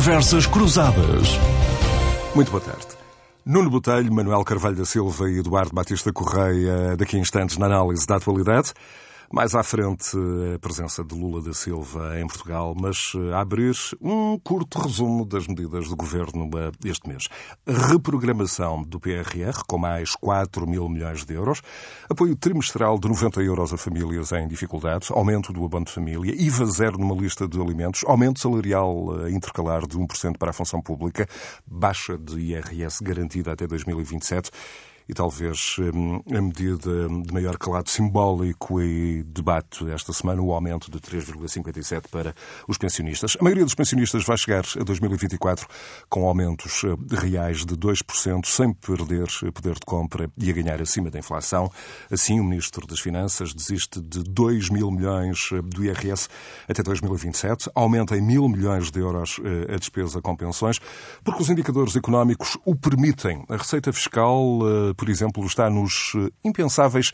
Conversas Cruzadas. Muito boa tarde. Nuno Botelho, Manuel Carvalho da Silva e Eduardo Batista Correia, daqui a instantes na análise da atualidade. Mais à frente, a presença de Lula da Silva em Portugal, mas eh, abrir um curto resumo das medidas do governo eh, este mês. Reprogramação do PRR, com mais 4 mil milhões de euros, apoio trimestral de 90 euros a famílias em dificuldades, aumento do abono de família, IVA zero numa lista de alimentos, aumento salarial eh, intercalar de 1% para a função pública, baixa de IRS garantida até 2027 e talvez hum, a medida de maior calado simbólico e debate esta semana, o aumento de 3,57 para os pensionistas. A maioria dos pensionistas vai chegar a 2024 com aumentos eh, reais de 2%, sem perder poder de compra e a ganhar acima da inflação. Assim, o Ministro das Finanças desiste de 2 mil milhões eh, do IRS até 2027, aumenta em mil milhões de euros eh, a despesa com pensões, porque os indicadores económicos o permitem. A receita fiscal por exemplo, está nos eh, impensáveis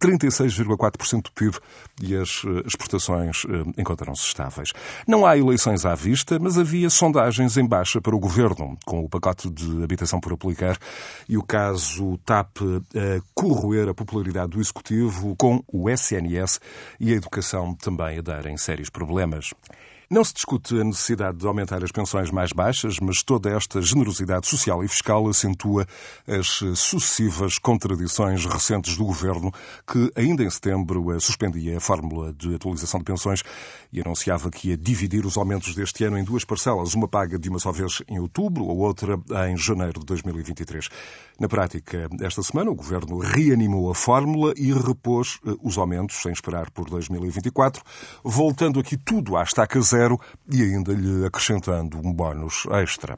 36,4% do PIB e as eh, exportações eh, encontram-se estáveis. Não há eleições à vista, mas havia sondagens em baixa para o governo, com o pacote de habitação por aplicar e o caso TAP a corroer a popularidade do executivo, com o SNS e a educação também a darem sérios problemas. Não se discute a necessidade de aumentar as pensões mais baixas, mas toda esta generosidade social e fiscal acentua as sucessivas contradições recentes do governo, que ainda em setembro suspendia a fórmula de atualização de pensões e anunciava que ia dividir os aumentos deste ano em duas parcelas, uma paga de uma só vez em outubro, a outra em janeiro de 2023. Na prática, esta semana, o governo reanimou a fórmula e repôs eh, os aumentos, sem esperar por 2024, voltando aqui tudo à estaca zero e ainda lhe acrescentando um bónus extra.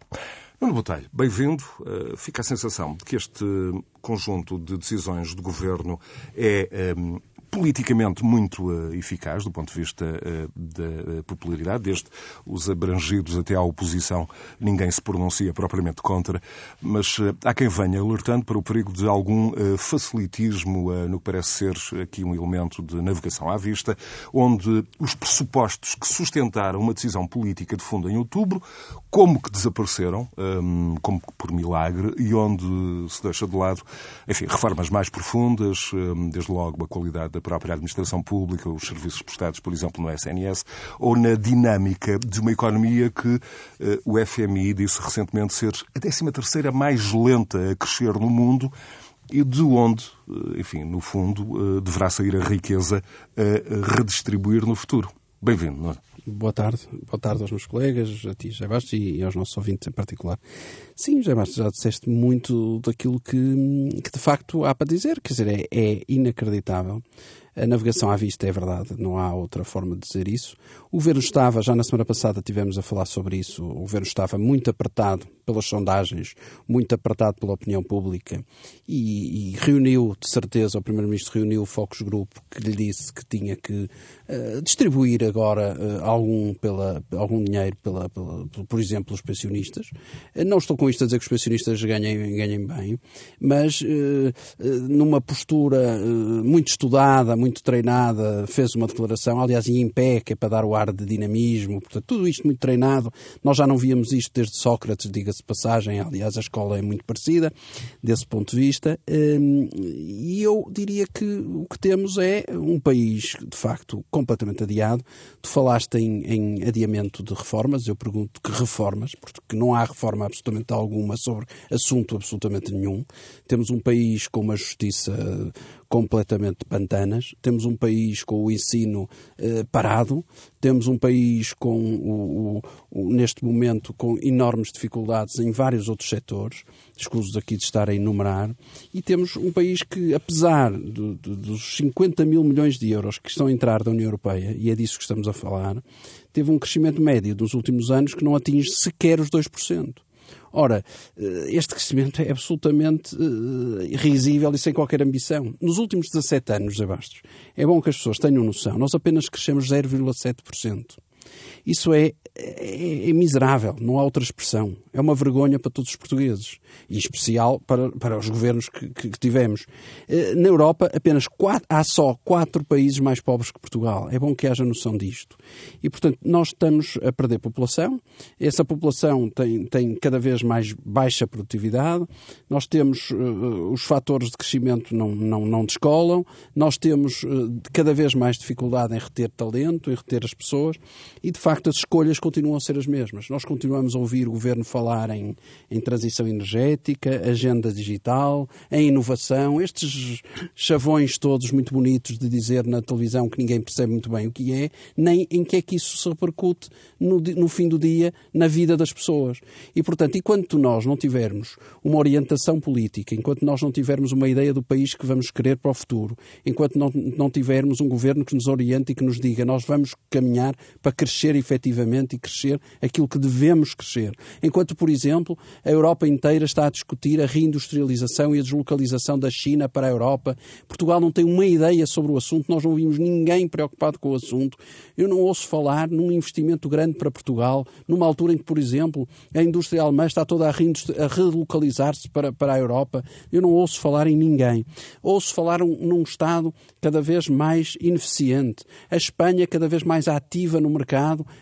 Nuno Botelho, bem-vindo. Eh, fica a sensação de que este conjunto de decisões do governo é um, eh, politicamente muito uh, eficaz do ponto de vista uh, da popularidade, desde os abrangidos até à oposição, ninguém se pronuncia propriamente contra, mas uh, há quem venha alertando para o perigo de algum facilitismo no que parece ser aqui um elemento de navegação à vista, onde os pressupostos que sustentaram uma decisão política de fundo em outubro, como que desapareceram, um, como que por milagre, e onde se deixa de lado, enfim, reformas mais profundas, um, desde logo a qualidade da própria administração pública, os serviços prestados, por exemplo, no SNS, ou na dinâmica de uma economia que uh, o FMI disse recentemente ser a 13 terceira mais lenta a crescer no mundo e de onde, uh, enfim, no fundo, uh, deverá sair a riqueza a redistribuir no futuro. Bem-vindo, não é? Boa tarde. Boa tarde aos meus colegas, a ti, José Bastos, e aos nossos ouvintes em particular. Sim, José Bastos, já disseste muito daquilo que, que de facto há para dizer. Quer dizer, é, é inacreditável a navegação à vista é verdade, não há outra forma de dizer isso. O governo estava, já na semana passada tivemos a falar sobre isso, o governo estava muito apertado pelas sondagens, muito apertado pela opinião pública e, e reuniu, de certeza, o Primeiro-Ministro reuniu o Focus Group que lhe disse que tinha que uh, distribuir agora uh, algum, pela, algum dinheiro, pela, pela, por exemplo, os pensionistas. Uh, não estou com isto a dizer que os pensionistas ganhem, ganhem bem, mas numa postura muito estudada, muito treinada, fez uma declaração, aliás, em pé, que é para dar o ar de dinamismo, portanto, tudo isto muito treinado. Nós já não víamos isto desde Sócrates, diga-se passagem, aliás, a escola é muito parecida desse ponto de vista. Hum, e eu diria que o que temos é um país, de facto, completamente adiado. Tu falaste em, em adiamento de reformas, eu pergunto que reformas, porque não há reforma absolutamente alguma sobre assunto absolutamente nenhum. Temos um país com uma justiça completamente pantanas, temos um país com o ensino eh, parado, temos um país com, o, o, o, neste momento, com enormes dificuldades em vários outros setores, escusos aqui de estar a enumerar, e temos um país que, apesar de, de, dos 50 mil milhões de euros que estão a entrar da União Europeia, e é disso que estamos a falar, teve um crescimento médio dos últimos anos que não atinge sequer os 2%. Ora, eh, este crescimento é absolutamente uh, risível e sem qualquer ambição. Nos últimos 17 anos, José Bastos, é bom que as pessoas tenham noção, nós apenas crescemos 0,7%. Isso é, é, é, miserável, não há outra expressão. É uma vergonha para todos os portugueses, e em especial para, para os governos que, que, que tivemos. Eh, na Europa, apenas quatro, há só quatro países mais pobres que Portugal. É bom que haja noção disto. E, portanto, nós estamos a perder população, essa população tem, tem cada vez mais baixa produtividade, nós temos uh, os fatores de crescimento não, não, não descolam, nós temos uh, cada vez mais dificuldade em reter talento, em reter as pessoas, e, de facto, as escolhas continuam a ser as mesmas. Nós continuamos a ouvir o governo falar em, em transição energética, agenda digital, em inovação, estes chavões todos muito bonitos de dizer na televisão que ninguém percebe muito bem o que é, nem em que é que isso se repercute no, no fim do dia na vida das pessoas. E, portanto, enquanto nós não tivermos uma orientação política, enquanto nós não tivermos uma ideia do país que vamos querer para o futuro, enquanto não, não tivermos um governo que nos oriente e que nos diga nós vamos caminhar para crescer e efetivamente e crescer aquilo que devemos crescer. Enquanto, por exemplo, a Europa inteira está a discutir a reindustrialização e a deslocalização da China para a Europa. Portugal não tem uma ideia sobre o assunto, nós não vimos ninguém preocupado com o assunto. Eu não ouço falar num investimento grande para Portugal, numa altura em que, por exemplo, a indústria alemã está toda a, a relocalizar-se para, para a Europa. Eu não ouço falar em ninguém. Ouço falar um, num Estado cada vez mais ineficiente. A Espanha cada vez mais ativa no mercado,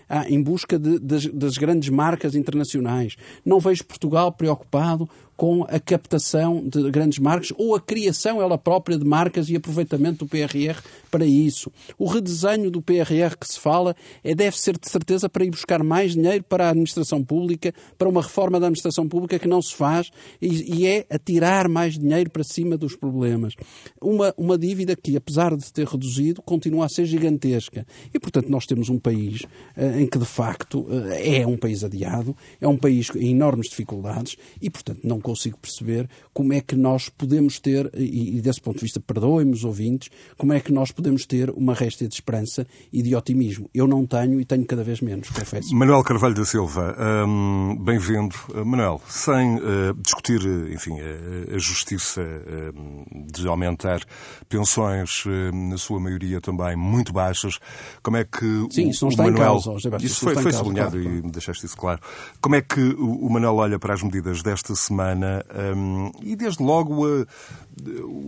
ah, em busca de, das, das grandes marcas internacionais. Não vejo Portugal preocupado com a captação de grandes marcas ou a criação ela própria de marcas e aproveitamento do PRR para isso. O redesenho do PRR que se fala é, deve ser de certeza para ir buscar mais dinheiro para a administração pública, para uma reforma da administração pública que não se faz e, e é atirar mais dinheiro para cima dos problemas. Uma, uma dívida que, apesar de ter reduzido, continua a ser gigantesca. E, portanto, nós temos um país uh, em que, de facto, uh, é um país adiado, é um país em enormes dificuldades e, portanto, não consigo perceber como é que nós podemos ter, e, e desse ponto de vista, perdoem-me os ouvintes, como é que nós podemos ter uma réstia de esperança e de otimismo. Eu não tenho e tenho cada vez menos, confesso. Manuel Carvalho da Silva, hum, bem-vindo. Uh, Manuel, sem uh, discutir, enfim, a, a justiça uh, de aumentar pensões, na sua maioria também muito baixas, como é que Sim, isso não está Manuel... em causa, Isso, isso foi, foi sublinhado claro, claro. e deixaste isso claro. Como é que o, o Manuel olha para as medidas desta semana semana um, e, desde logo, a,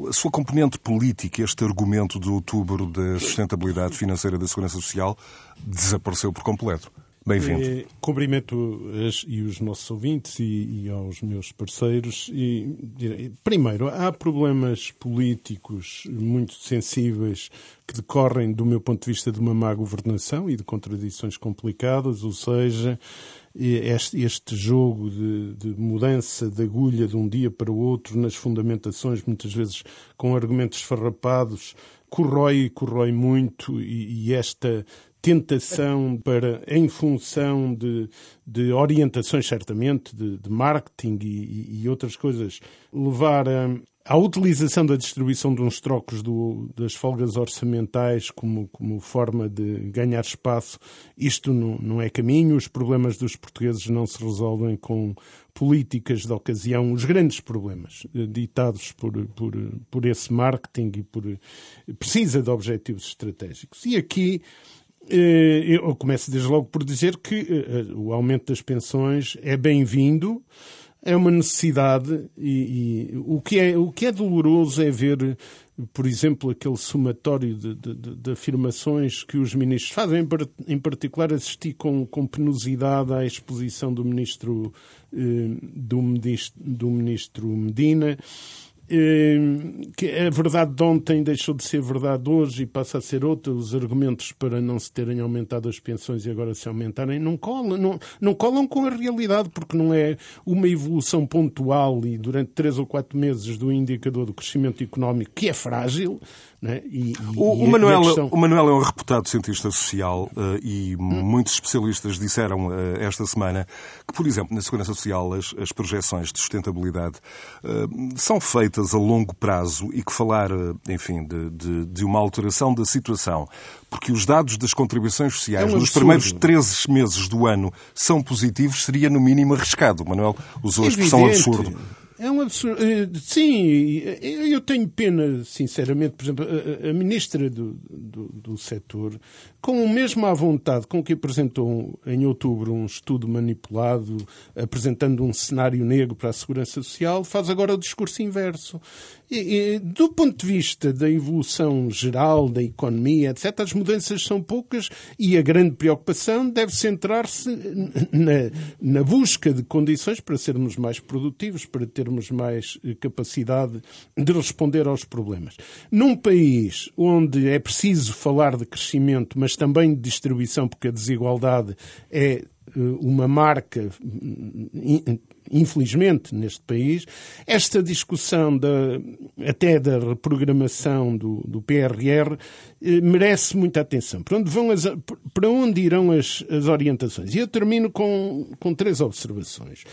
a, sua componente política, este argumento de outubro da sustentabilidade financeira da Segurança Social, desapareceu por completo. Bem-vindo. É, cumprimento as, e os nossos ouvintes e, e aos meus parceiros. E, primeiro, há problemas políticos muito sensíveis que decorrem, do meu ponto de vista, de uma má governação e de contradições complicadas, ou seja, este, este jogo de, de, mudança de agulha de um dia para o outro nas fundamentações, muitas vezes com argumentos farrapados, corrói e corrói muito, e, e esta tentação para, em função de, de orientações, certamente, de, de marketing e, e, outras coisas, levar a, a utilização da distribuição de uns trocos do, das folgas orçamentais como, como forma de ganhar espaço, isto não, não é caminho. Os problemas dos portugueses não se resolvem com políticas de ocasião, os grandes problemas eh, ditados por, por, por esse marketing e por precisa de objetivos estratégicos. E aqui eu começo desde logo por dizer que eh, o aumento das pensões é bem-vindo é uma necessidade e, e, o, que é, o que é doloroso é ver, por exemplo, aquele somatório de, de, de afirmações que os ministros fazem, em particular assisti com, com penosidade à exposição do ministro, eh, do, ministro, do ministro Medina, que a verdade de ontem deixou de ser verdade hoje e passa a ser outra. Os argumentos para não se terem aumentado as pensões e agora se aumentarem não colam, não, não colam com a realidade, porque não é uma evolução pontual e durante três ou quatro meses do indicador do crescimento económico que é frágil, né? E, o, e o, Manuel, questão... o Manuel é um reputado cientista social uh, e hum. muitos especialistas disseram uh, esta semana que, por exemplo, na Segurança Social as, as projeções de sustentabilidade uh, são feitas a longo prazo e que falar, enfim, de, de, de, uma alteração da situação, porque os dados das contribuições sociais é um nos primeiros 13 meses do ano são positivos, seria no mínimo arriscado. O Manuel usou a expressão absurdo. É um absurdo. Eh, sim, eu tenho pena, sinceramente, por exemplo, a, ministra do, do, do setor, com o mesmo à vontade com que apresentou em outubro um estudo manipulado, apresentando um cenário negro para a segurança social, faz agora o discurso inverso. E, e, do ponto de vista da evolução geral da economia, etc., as mudanças são poucas e a grande preocupação deve centrar-se na, na busca de condições para sermos mais produtivos, para termos mais eh, capacidade de responder aos problemas. Num país onde é preciso falar de crescimento, mas também de distribuição, porque a desigualdade é eh, uma marca infelizmente, neste país, esta discussão da, até da reprogramação do, do PRR eh, merece muita atenção. Para onde, vão as, para onde irão as, as orientações? E eu termino com, com três observações.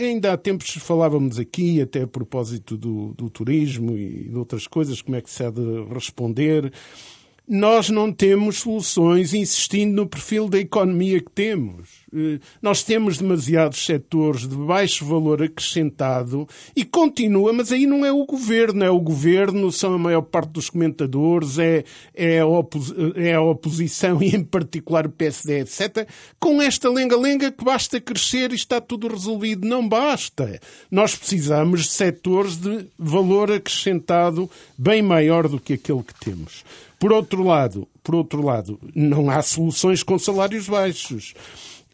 Ainda há tempos falávamos aqui, até a propósito do, do turismo e de outras coisas, como é que se há de responder nós não temos soluções insistindo no perfil da economia que temos. Eh, nós temos demasiados setores de baixo valor acrescentado e continua, mas aí não é o governo, é o governo, são a maior parte dos comentadores, é, é, a, opos, é a oposição e, em particular, o PSD, etc. Com esta lenga-lenga que basta crescer e está tudo resolvido. Não basta. Nós precisamos de setores de valor acrescentado bem maior do que aquele que temos. Por outro lado, por outro lado, não há soluções com salários baixos.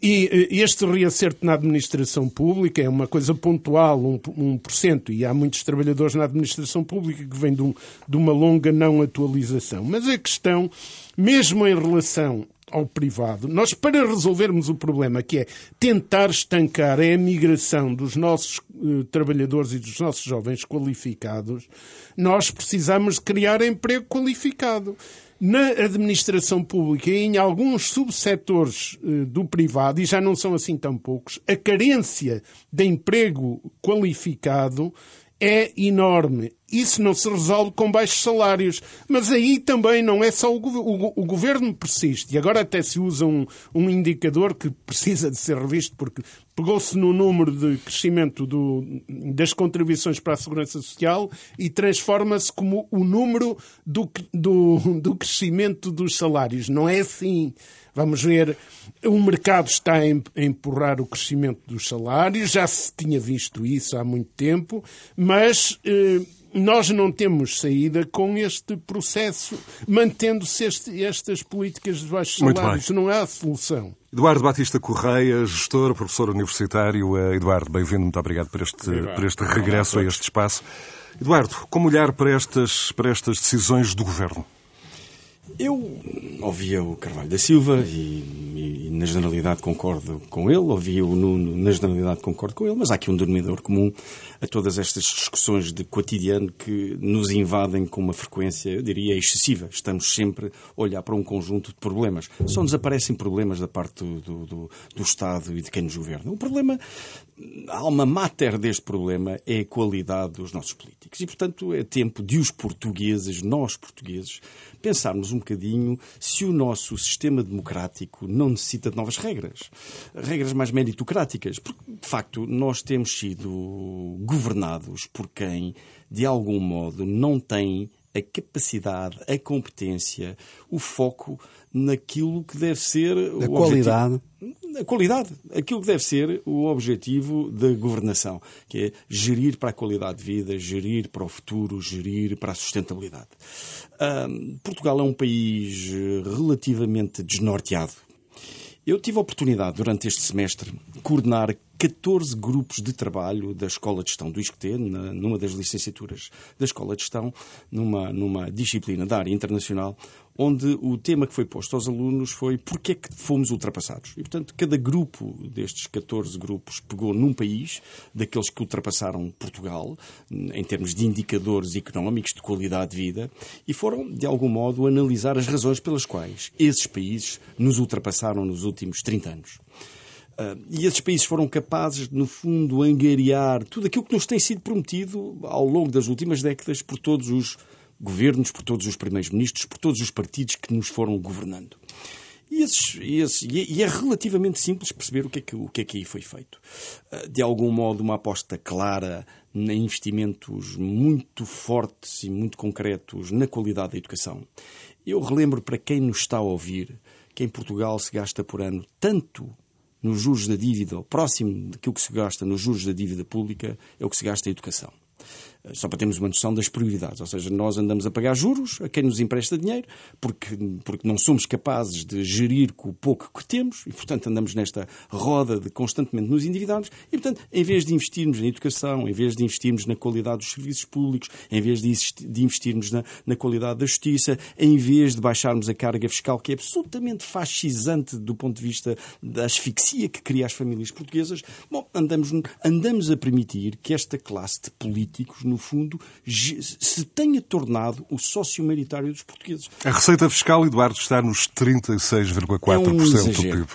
E eh, este reacerto na administração pública é uma coisa pontual, um, um por cento, e há muitos trabalhadores na administração pública que vêm de uma longa não atualização. Mas a questão, mesmo em relação ao privado, nós, para resolvermos o problema, que é tentar estancar a migração dos nossos uh, trabalhadores e dos nossos jovens qualificados, nós precisamos criar emprego qualificado. Na administração pública e em alguns subsetores uh, do privado, e já não são assim tão poucos, a carência de emprego qualificado é enorme. Isso não se resolve com baixos salários. Mas aí também não é só o, o, o governo persiste. E agora até se usa um, um indicador que precisa de ser revisto porque pegou-se no número de crescimento do, das contribuições para a segurança social e transforma-se como o número do, do, do crescimento dos salários. Não é assim. Vamos ver, o mercado está a empurrar o crescimento dos salários, já se tinha visto isso há muito tempo, mas eh, nós não temos saída com este processo, mantendo-se estas políticas de baixos salários. Não há solução. Eduardo Batista Correia, gestor, professor universitário. Eh, Eduardo, bem-vindo, muito obrigado por este, por este regresso a este espaço. Eduardo, como olhar para estas, para estas decisões do Governo? Eu ouvia o Carvalho da Silva e, e, na generalidade concordo com ele, ouvia o Nuno, na generalidade concordo com ele, mas há aqui um denominador comum a todas estas discussões de cotidiano que nos invadem com uma frequência, eu diria, excessiva. Estamos sempre a olhar para um conjunto de problemas. Só nos aparecem problemas da parte do, do, do, do Estado e de quem nos governa. O problema, a alma mater deste problema é a qualidade dos nossos políticos. E, portanto, é tempo de os portugueses, nós portugueses, pensarmos um bocadinho se o nosso sistema democrático não necessita de novas regras. Regras mais meritocráticas. Porque, de facto, nós temos sido governados por quem, de algum modo, não tem a capacidade, a competência, o foco naquilo que deve ser a qualidade. Objetivo, a qualidade, aquilo que deve ser o objetivo da governação, que é gerir para a qualidade de vida, gerir para o futuro, gerir para a sustentabilidade. Portugal é um país relativamente desnorteado. Eu tive a oportunidade, durante este semestre, de coordenar 14 grupos de trabalho da Escola de Gestão do ISCTE, numa das licenciaturas da Escola de Gestão, numa, numa disciplina da área internacional, onde o tema que foi posto aos alunos foi porque é que fomos ultrapassados. E, portanto, cada grupo destes 14 grupos pegou num país, daqueles que ultrapassaram Portugal, em termos de indicadores económicos, de qualidade de vida, e foram, de algum modo, analisar as razões pelas quais esses países nos ultrapassaram nos últimos 30 anos. Uh, e esses países foram capazes, no fundo, angariar tudo aquilo que nos tem sido prometido ao longo das últimas décadas por todos os governos, por todos os primeiros ministros, por todos os partidos que nos foram governando. E, esses, esses, e, é relativamente simples perceber o que, é que, o que é que aí foi feito. Ah, de algum modo, uma aposta clara em investimentos muito fortes e muito concretos na qualidade da educação. Eu relembro para quem nos está a ouvir que em Portugal se gasta por ano tanto nos juros da dívida, próximo daquilo que se gasta nos juros da dívida pública, é o que se gasta em educação só para termos uma noção das prioridades. Ou seja, nós andamos a pagar juros a quem nos empresta dinheiro, porque, porque não somos capazes de gerir com o pouco que temos e, portanto, andamos nesta roda de constantemente nos endividarmos. E, portanto, em vez de investirmos na educação, em vez de investirmos na qualidade dos serviços públicos, em vez de, de investirmos na, na qualidade da justiça, em vez de baixarmos a carga fiscal, que é absolutamente fascisante do ponto de vista da asfixia que cria as famílias portuguesas, bom, andamos, andamos a permitir que esta classe de políticos, no fundo, se tenha tornado o sócio maioritário dos portugueses. A receita fiscal, Eduardo, está nos 36,4% é um do PIB.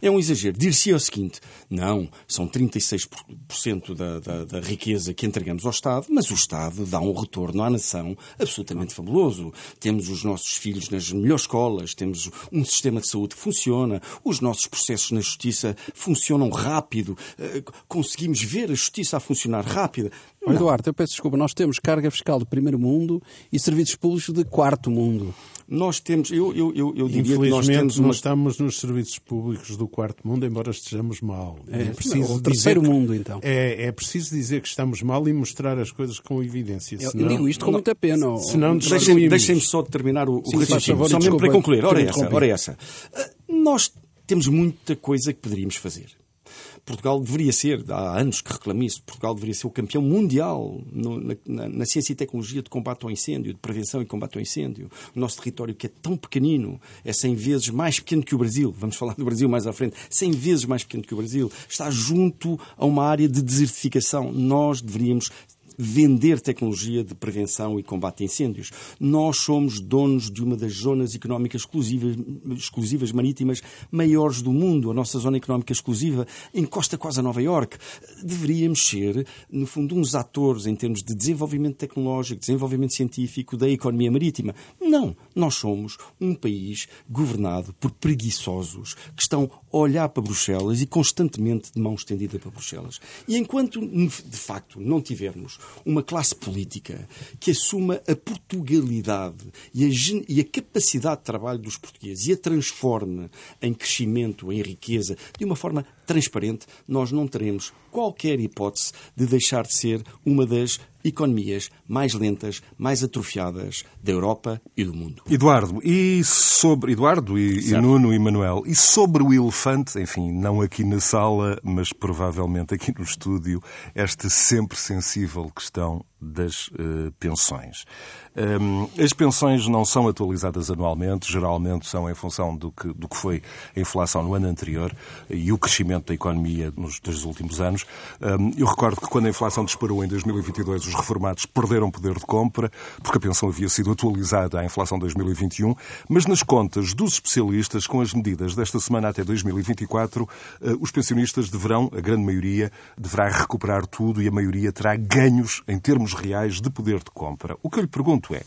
É um exagero. Dir-se o seguinte: não, são 36% da, da, da, riqueza que entregamos ao Estado, mas o Estado dá um retorno à nação absolutamente fabuloso. Temos os nossos filhos nas melhores escolas, temos um sistema de saúde que funciona, os nossos processos na justiça funcionam rápido, eh, conseguimos ver a justiça a funcionar rápida. Eduardo, eu peço desculpa, nós temos carga fiscal de primeiro mundo e serviços públicos de quarto mundo. Nós temos, eu, eu, eu, eu diria que nós temos uma... nós estamos nos serviços públicos do quarto mundo, embora estejamos mal. É, é preciso o terceiro que, mundo, então. É, é preciso dizer que estamos mal e mostrar as coisas com evidência. Senão, eu digo isto com muita pena. Senão Deixem-me deixem só terminar o, o raciocínio, só mesmo para concluir. Ora essa, ora essa. Ah, nós temos muita coisa que poderíamos fazer. Portugal deveria ser, há anos que reclamo isso, Portugal deveria ser o campeão mundial no, na, na, ciência e tecnologia de combate ao incêndio, de prevenção e combate ao incêndio. O nosso território, que é tão pequenino, é 100 vezes mais pequeno que o Brasil, vamos falar do Brasil mais à frente, 100 vezes mais pequeno que o Brasil, está junto a uma área de desertificação. Nós deveríamos vender tecnologia de prevenção e combate a incêndios. Nós somos donos de uma das zonas económicas exclusivas, exclusivas marítimas maiores do mundo. A nossa zona económica exclusiva encosta quase a Nova Iorque. Deveríamos ser, no fundo, uns atores em termos de desenvolvimento tecnológico, desenvolvimento científico da economia marítima. Não. Nós somos um país governado por preguiçosos que estão a olhar para Bruxelas e constantemente de mão estendida para Bruxelas. E enquanto, de facto, não tivermos uma classe política que assuma a Portugalidade e a, e a capacidade de trabalho dos portugueses e a transforme em crescimento, em riqueza, de uma forma transparente, nós não teremos qualquer hipótese de deixar de ser uma das economias mais lentas, mais atrofiadas da Europa e do mundo. Eduardo, e sobre Eduardo e, e, Nuno e Manuel, e sobre o elefante, enfim, não aqui na sala, mas provavelmente aqui no estúdio, esta sempre sensível questão das uh, pensões. Um, as pensões não são atualizadas anualmente, geralmente são em função do que, do que foi a inflação no ano anterior e o crescimento da economia nos dois últimos anos. Um, eu recordo que quando a inflação disparou em 2022, os reformados perderam poder de compra, porque a pensão havia sido atualizada à inflação de 2021, mas nas contas dos especialistas, com as medidas desta semana até 2024, uh, eh, os pensionistas deverão, a grande maioria, deverá recuperar tudo e a maioria terá ganhos em termos reais de poder de compra. O que eu lhe pergunto é,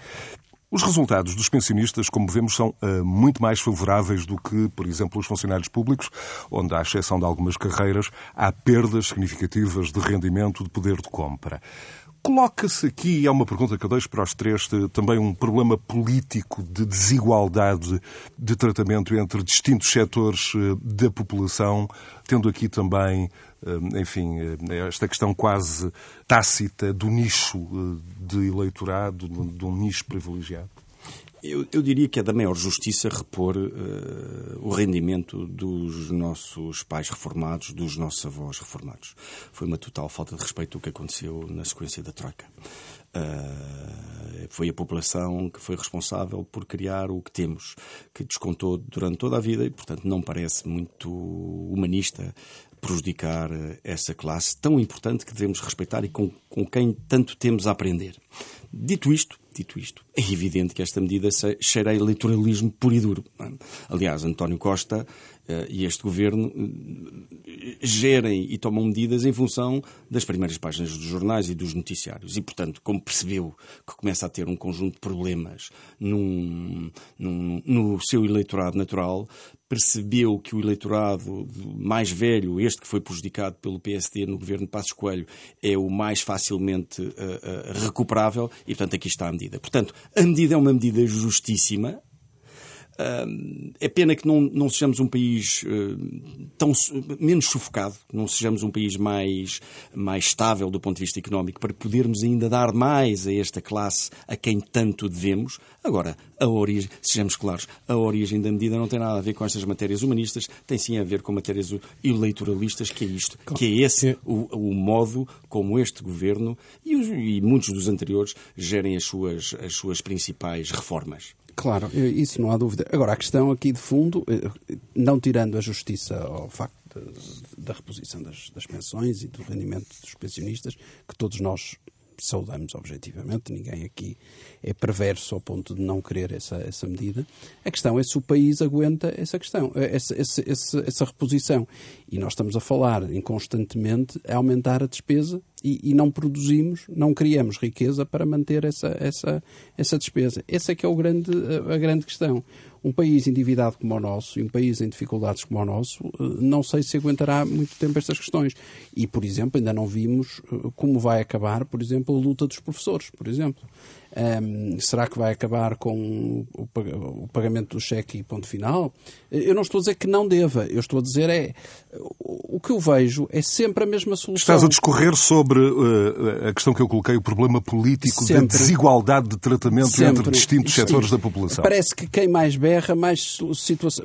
os resultados dos pensionistas, como vemos, são uh, muito mais favoráveis do que, por exemplo, os funcionários públicos, onde, à exceção de algumas carreiras, há perdas significativas de rendimento, de poder de compra. Coloca-se aqui, é uma pergunta que eu deixo para os três, também um problema político de desigualdade de tratamento entre distintos setores eh, da população, tendo aqui também, eh, enfim, eh, esta questão quase tácita do nicho de eleitorado, de um nicho privilegiado? Eu, eu, diria que é da maior justiça repor uh, o rendimento dos nossos pais reformados, dos nossos avós reformados. Foi uma total falta de respeito o que aconteceu na sequência da Troika. Uh, foi a população que foi responsável por criar o que temos, que descontou durante toda a vida e, portanto, não parece muito humanista prejudicar essa classe tão importante que devemos respeitar e com, com quem tanto temos a aprender. Dito isto, dito isto, é evidente que esta medida cheira a eleitoralismo puro e duro. Aliás, António Costa e este governo uh, gerem e tomam medidas em função das primeiras páginas dos jornais e dos noticiários. E, portanto, como percebeu que começa a ter um conjunto de problemas num, num, no seu eleitorado natural, percebeu que o eleitorado mais velho, este que foi prejudicado pelo PSD no governo de Passos Coelho, é o mais facilmente uh, uh, recuperável e, portanto, aqui está a medida. Portanto, a medida é uma medida justíssima, é pena que não, não sejamos um país uh, tão menos sufocado, não sejamos um país mais, mais estável do ponto de vista económico, para podermos ainda dar mais a esta classe a quem tanto devemos. Agora, a origem, sejamos claros, a origem da medida não tem nada a ver com estas matérias humanistas, tem sim a ver com matérias eleitoralistas, que é isto, que é esse o, o modo como este governo e, os, e muitos dos anteriores gerem as suas, as suas principais reformas. Claro, isso não há dúvida. Agora, a questão aqui de fundo, eh, não tirando a justiça ao facto da reposição das, das pensões e do rendimento dos pensionistas, que todos nós saudamos objetivamente, ninguém aqui é perverso ao ponto de não querer essa, essa medida. A questão é se o país aguenta essa questão, essa, essa, essa, essa reposição. E nós estamos a falar em constantemente a aumentar a despesa e, e, não produzimos, não criamos riqueza para manter essa, essa, essa despesa. Essa é que é o grande, a grande questão. Um país endividado como o nosso e um país em dificuldades como o nosso, eh, não sei se aguentará muito tempo estas questões. E, por exemplo, ainda não vimos eh, como vai acabar, por exemplo, a luta dos professores, por exemplo. Um, será que vai acabar com o, pagamento do cheque e ponto final? Eu não estou a dizer que não deva, eu estou a dizer é o que eu vejo é sempre a mesma solução. Estás a discorrer sobre uh, a questão que eu coloquei, o problema político sempre. da desigualdade de tratamento sempre. entre distintos Sim. setores da população. Parece que quem mais berra, mais,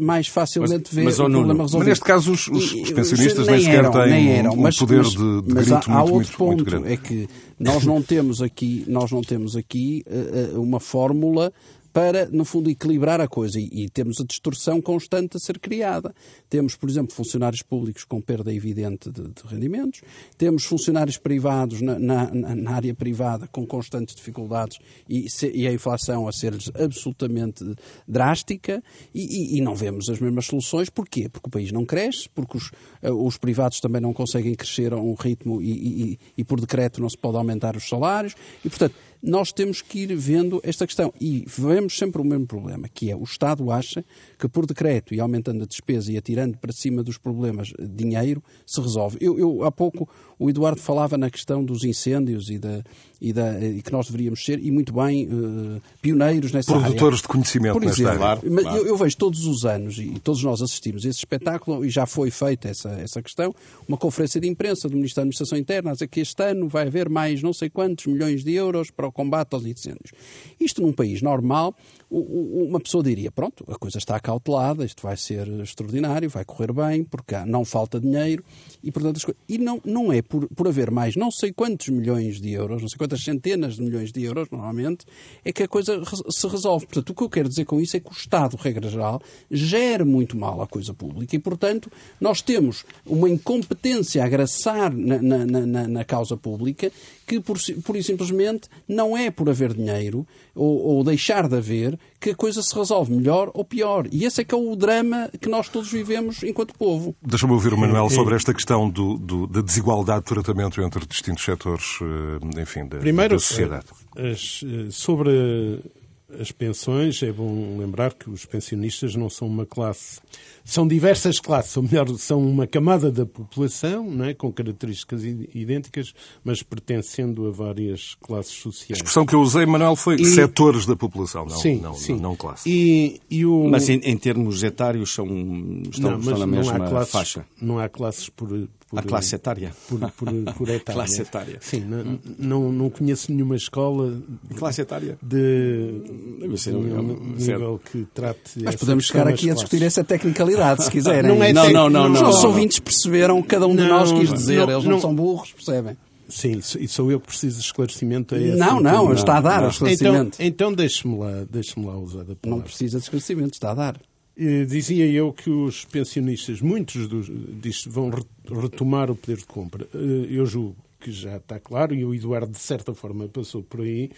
mais facilmente vê mas, o problema resolvido. Mas neste caso os, os, os pensionistas nem, nem sequer eram, têm nem eram, um, mas, poder mas, de, de mas grito há, muito, há outro muito, ponto, muito grande. É que nós não temos aqui, nós não temos aqui uh, uma fórmula para, no fundo, equilibrar a coisa. E, e, temos a distorção constante a ser criada. Temos, por exemplo, funcionários públicos com perda evidente de, de rendimentos, temos funcionários privados na, na, na, área privada com constantes dificuldades e, se, e a inflação a ser-lhes absolutamente drástica e, e, não vemos as mesmas soluções. Porquê? Porque o país não cresce, porque os, eh, os privados também não conseguem crescer a um ritmo e, e por decreto não se pode aumentar os salários e, portanto, nós temos que ir vendo esta questão. E vemos sempre o mesmo problema, que é o Estado acha que por decreto e aumentando a despesa e atirando para cima dos problemas dinheiro, se resolve. Eu, eu há pouco o Eduardo falava na questão dos incêndios e, da, e, da, e que nós deveríamos ser, e muito bem, uh, pioneiros nessa Produtores área. Produtores de conhecimento por exemplo, área. Mas claro. eu, eu, vejo todos os anos, e todos nós assistimos a esse espetáculo, e já foi feita essa, essa questão, uma conferência de imprensa do Ministério da Administração Interna a dizer que este ano vai haver mais não sei quantos milhões de euros para o combate aos incêndios. Isto num país normal, uma pessoa diria, pronto, a coisa está cautelada, isto vai ser extraordinário, vai correr bem, porque não falta dinheiro, e portanto as coisas... E não, não é por, por haver mais não sei quantos milhões de euros, não sei quantas centenas de milhões de euros, normalmente, é que a coisa se resolve. Portanto, o que eu quero dizer com isso é que o Estado, regra geral, gera muito mal a coisa pública e, portanto, nós temos uma incompetência a agraçar na, na, na, na causa pública que, por, por simplesmente, não é por haver dinheiro ou, ou deixar de haver que a coisa se resolve melhor ou pior. E esse é que é o drama que nós todos vivemos enquanto povo. Deixa-me ouvir o Manuel sobre esta questão do, do, da desigualdade de tratamento entre distintos setores, eh, enfim, da, Primeiro, da sociedade. As, eh, sobre as pensões, é bom lembrar que os pensionistas não são uma classe, são diversas classes, ou melhor, são uma camada da população, não é? com características idênticas, mas pertencendo a várias classes sociais. A expressão que eu usei, Manuel, foi e... setores da população, não, sim, não, sim. não classe. E, e o... Mas em, em, termos etários são, estão, não, estão na mesma classes, faixa. Não há classes por, por, a classe etária. Por, por, por etária. classe etária. Sim, não, não, não conheço nenhuma escola. Classe etária? De. Deve ser um nível que trate. Mas podemos chegar aqui a discutir essa tecnicalidade, se quiserem. Não, é não, não, não, Os nossos ouvintes perceberam, cada um de nós quis dizer. Eles não, são burros, percebem. Sim, e sou eu que preciso de esclarecimento a esse Não, não, está a dar o esclarecimento. Então, então deixe-me lá, deixe lá usar a palavra. Não precisa de esclarecimento, está a dar. Dizia eu que os pensionistas, muitos dos, disto, vão retomar o poder de compra. Eh, eu julgo que já está claro, e o Eduardo, de certa forma, passou por aí.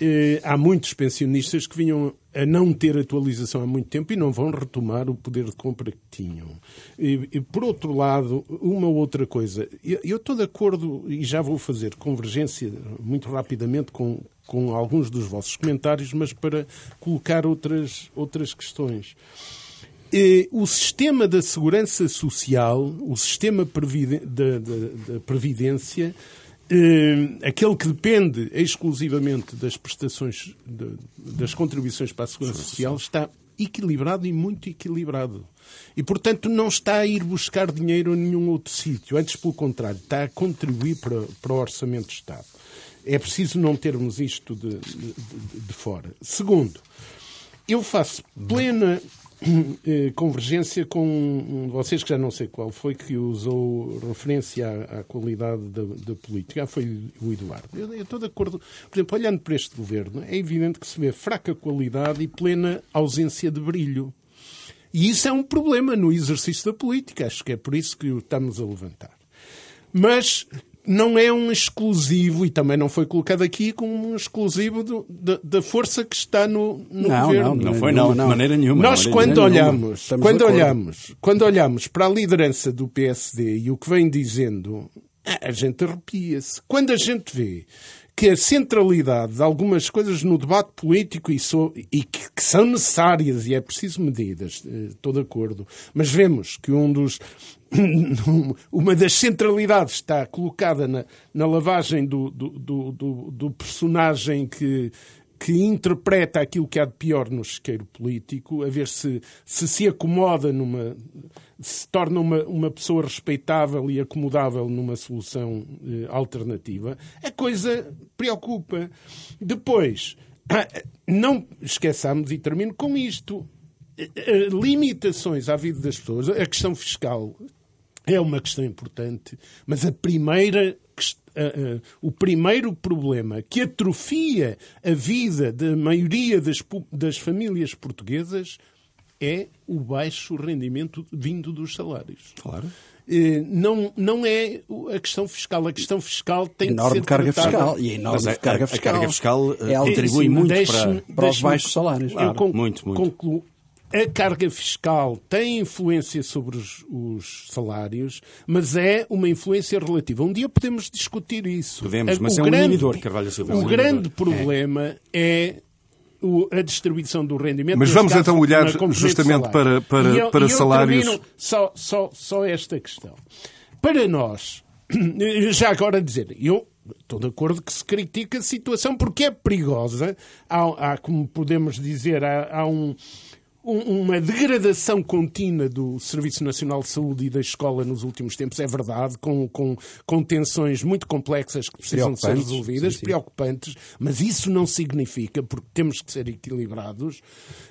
Eh, há muitos pensionistas que vinham a não ter atualização há muito tempo e não vão retomar o poder de compra que tinham. E, por outro lado, uma outra coisa. Eu estou de acordo, e já vou fazer convergência muito rapidamente com, com alguns dos vossos comentários, mas para colocar outras, outras questões. o sistema da segurança social, o sistema da, previdência, aquele que depende exclusivamente das prestações, das contribuições para a segurança social, está equilibrado e muito equilibrado. E, portanto, não está a ir buscar dinheiro a nenhum outro sítio. Antes, pelo contrário, está a contribuir para, para o orçamento de Estado. É preciso não termos isto de, de, de fora. Segundo, eu faço plena eh, convergência com vocês, que já não sei qual foi, que usou referência à, à qualidade da, da, política. Ah, foi o Eduardo. Eu, eu, estou de acordo. Por exemplo, olhando para este governo, é evidente que se vê fraca qualidade e plena ausência de brilho. E isso é um problema no exercício da política. Acho que é por isso que o estamos a levantar. Mas não é um exclusivo, e também não foi colocado aqui como um exclusivo da, força que está no, no não, governo. Não, não foi não, de maneira nenhuma. Nós quando olhamos, quando olhamos, quando olhamos para a liderança do PSD e o que vem dizendo, a gente arrepia-se. Quando a gente vê que a centralidade de algumas coisas no debate político e, so, e que, que, são necessárias e é preciso medidas, eh, estou de acordo, mas vemos que um dos, uma das centralidades está colocada na, na lavagem do, do, do, do, personagem que, que interpreta aquilo que há de pior no esqueiro político, a ver se se, se acomoda numa. se torna uma, uma pessoa respeitável e acomodável numa solução eh, alternativa, a coisa preocupa. Depois, não esqueçamos, e termino com isto, eh, eh, limitações à vida das pessoas, a questão fiscal é uma questão importante, mas a primeira o primeiro problema que atrofia a vida da maioria das, das famílias portuguesas é o baixo rendimento vindo dos salários. Claro. Uh, não, não é a questão fiscal. A questão fiscal tem enorme que ser carga tratada. fiscal. E a enorme a, carga fiscal. A carga fiscal é contribui muito para, para os baixos salários. Claro, eu muito, muito. concluo a carga fiscal tem influência sobre os, os, salários, mas é uma influência relativa. Um dia podemos discutir isso. Podemos, mas o é um grande, inibidor, Carvalho Silva. O grande problema é, é a distribuição do rendimento. Mas vamos então olhar justamente para, para, eu, para salários. Só, só, só esta questão. Para nós, já agora dizer, eu estou de acordo que se critica a situação porque é perigosa. Há, há como podemos dizer, há, há um uma degradação contínua do Serviço Nacional de Saúde e da escola nos últimos tempos, é verdade, com, com, com tensões muito complexas que precisam de ser resolvidas, sim, sim. preocupantes, mas isso não significa, porque temos que ser equilibrados,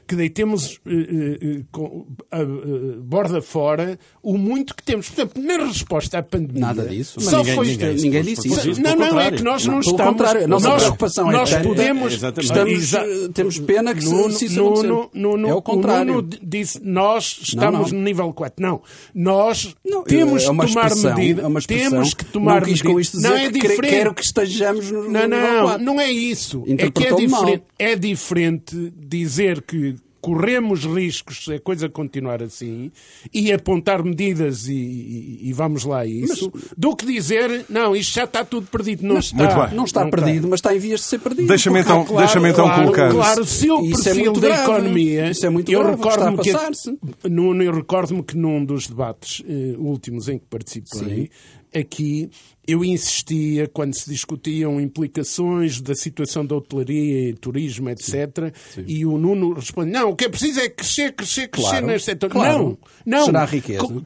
que deitemos uh, uh, uh, borda fora o muito que temos. Por exemplo, na resposta à pandemia. Nada disso. Só ninguém, foi ninguém, ninguém disse isso. Não, não, é que nós não, não estamos. Contrário, a nossa nós, preocupação nós é podemos, estamos, temos pena que no, se, isso no, no, no, é o contrário. O Nuno disse nós estamos no nível 4. Não. Nós temos é que tomar medidas. É temos que tomar medidas. com isto dizer não é diferente. quero que estejamos no Não, não, não é isso. É que é diferente, é diferente dizer que corremos riscos se a coisa continuar assim e apontar medidas e, e, e vamos lá a isso, mas, do que dizer, não, isto já está tudo perdido. Não está. Não está não perdido, está. mas está em vias de ser perdido. Deixa-me então, claro, deixa então claro, colocar. Claro, se o isso perfil é da grave. economia. Isso é muito eu recordo-me que, que eu recordo-me que num dos debates uh, últimos em que participei, Sim aqui eu insistia quando se discutiam implicações da situação da hotelaria e turismo, etc. Sim, sim. E o Nuno responde: não, o que é preciso é crescer, crescer, crescer claro, neste setor. Claro. Não, não. Será riqueza.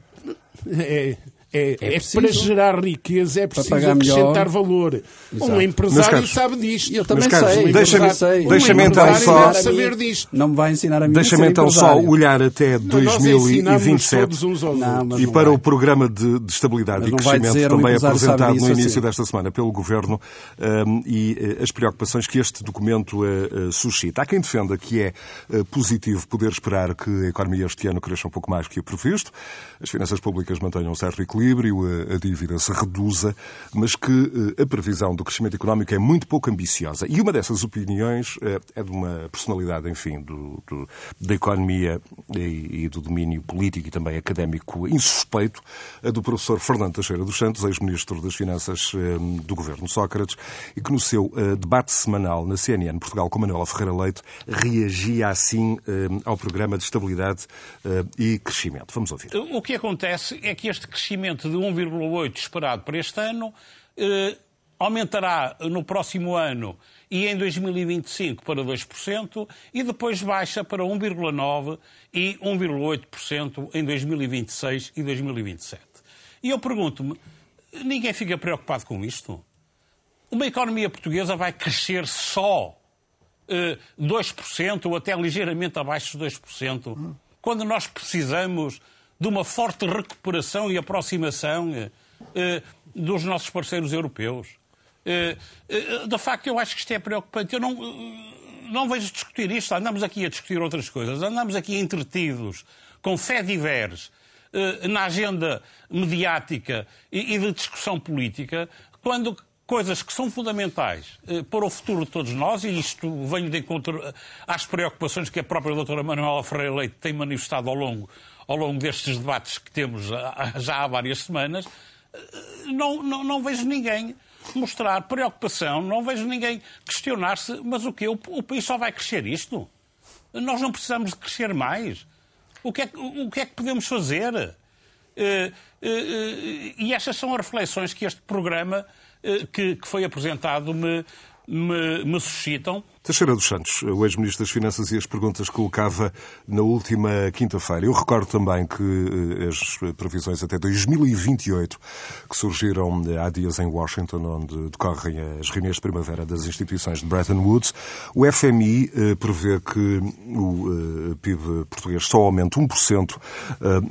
É, é, é, é para gerar riqueza, é preciso acrescentar valor. Exato. Um empresário sabe disto. Eu também sei. Deixa-me sei. deixa um então só. Saber disto. Não me vai ensinar a mim Deixa-me então só olhar até não, 2027 não, e para vai. o programa de, de estabilidade e crescimento também apresentado no início assim. desta semana pelo Governo um, e uh, as preocupações que este documento uh, uh, suscita. Há quem defenda que é positivo poder esperar que a economia este ano cresça um pouco mais que o previsto, as finanças públicas mantenham um certo equilíbrio desequilíbrio, a, a dívida se reduza, mas que uh, a previsão do crescimento económico é muito pouco ambiciosa. E uma dessas opiniões uh, é de uma personalidade, enfim, do, do, da economia e, e, do domínio político e também académico insuspeito, a do professor Fernando Teixeira dos Santos, ex-ministro das Finanças do governo Sócrates, e que no seu debate semanal na CNN Portugal com Manuela Ferreira Leite reagia assim ao programa de estabilidade e crescimento. Vamos ouvir. O que acontece é que este crescimento de 1,8 esperado para este ano eh, aumentará no próximo ano e em 2025 para 2% e depois baixa para 1,9% e 1,8% em 2026 e 2027. E eu pergunto-me, ninguém fica preocupado com isto? Uma economia portuguesa vai crescer só eh, 2% ou até ligeiramente abaixo de 2%? quando nós precisamos de uma forte recuperação e aproximação eh, eh, dos nossos parceiros europeus. Eh, de facto, eu acho que isto é preocupante. Eu não, não vejo discutir isto. Andamos aqui a discutir outras coisas. Andamos aqui entretidos com fé diversa na agenda mediática e, de discussão política, quando coisas que são fundamentais para o futuro de todos nós, e isto venho de encontro às preocupações que a própria doutora Manuela Ferreira Leite tem manifestado ao longo, ao longo destes debates que temos já há várias semanas, eh, não, não, não vejo ninguém mostrar preocupação, não vejo ninguém questionar-se, mas o que? O, o país só vai crescer isto? Nós não precisamos de crescer mais? O que é, o que, é que podemos fazer? Uh, uh, uh, e estas são as reflexões que este programa eh, que, que foi apresentado me, me, me suscitam. Teixeira dos Santos, o ex-ministro das Finanças, e as perguntas que colocava na última quinta-feira. Eu recordo também que eh, as previsões até 2028, que surgiram eh, há dias em Washington, onde decorrem as reuniões de primavera das instituições de Bretton Woods, o FMI eh, prevê que o PIB português só aumente 1%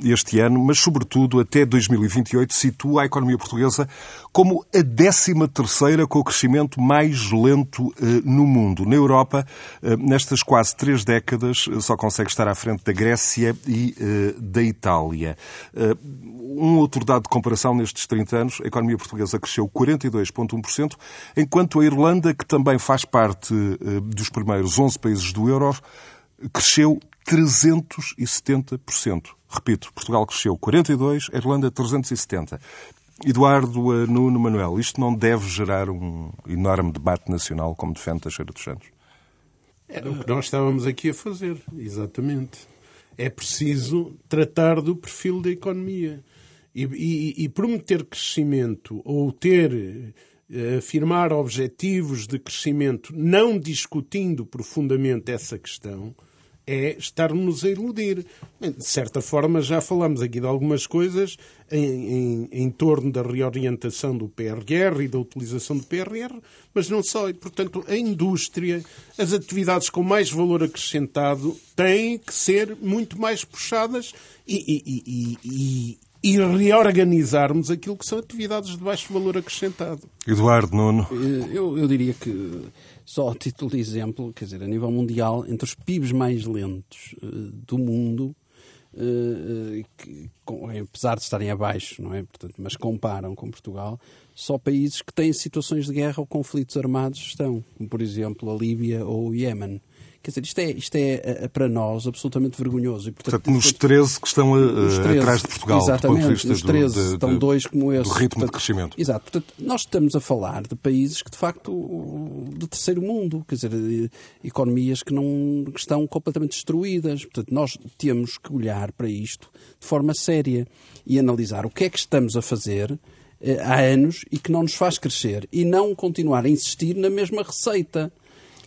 este ano, mas, sobretudo, até 2028 situa a economia portuguesa como a 13 terceira com o crescimento mais lento no mundo. Na Europa, eh, nestas quase três décadas, eh, só consegue estar à frente da Grécia e eh, da Itália. Um outro dado de comparação nestes 30 anos, a economia portuguesa cresceu 42,1%, enquanto a Irlanda, que também faz parte dos primeiros 11 países do euro, cresceu 370%. Repito, Portugal cresceu 42, a Irlanda 370. Eduardo Nuno Manuel, isto não deve gerar um enorme debate nacional como defende Teixeira dos Santos? Era o que nós estávamos aqui a fazer, exatamente. É preciso tratar do perfil da economia. E, e, e prometer crescimento ou ter, eh, afirmar objetivos de crescimento, não discutindo profundamente essa questão, é estar-nos a iludir. De certa forma, já falamos aqui de algumas coisas em, em, em, torno da reorientação do PRR e da utilização do PRR, mas não só. E, portanto, a indústria, as atividades com mais valor acrescentado têm que ser muito mais puxadas e, e, e, e reorganizarmos aquilo que são atividades de baixo valor acrescentado. Eduardo Nuno. Eu, eu diria que só a título de exemplo, quer dizer, a nível mundial, entre os PIBs mais lentos uh, do mundo, uh, que, com, apesar de estarem abaixo, não é? Portanto, mas comparam com Portugal, só países que têm situações de guerra ou conflitos armados estão, como por exemplo a Líbia ou o Iémen. Quer dizer, isto é, isto é, é para nós absolutamente vergonhoso. E, portanto, portanto nos 13 que estão a, 13, atrás de Portugal, exatamente, do ponto de vista nos 13 do, de, estão dois como esse. Do ritmo portanto, de crescimento. Exato. Portanto, nós estamos a falar de países que, de facto, de terceiro mundo, quer dizer, economias que, não, que estão completamente destruídas. Portanto, nós temos que olhar para isto de forma séria e analisar o que é que estamos a fazer eh, há anos e que não nos faz crescer e não continuar a insistir na mesma receita.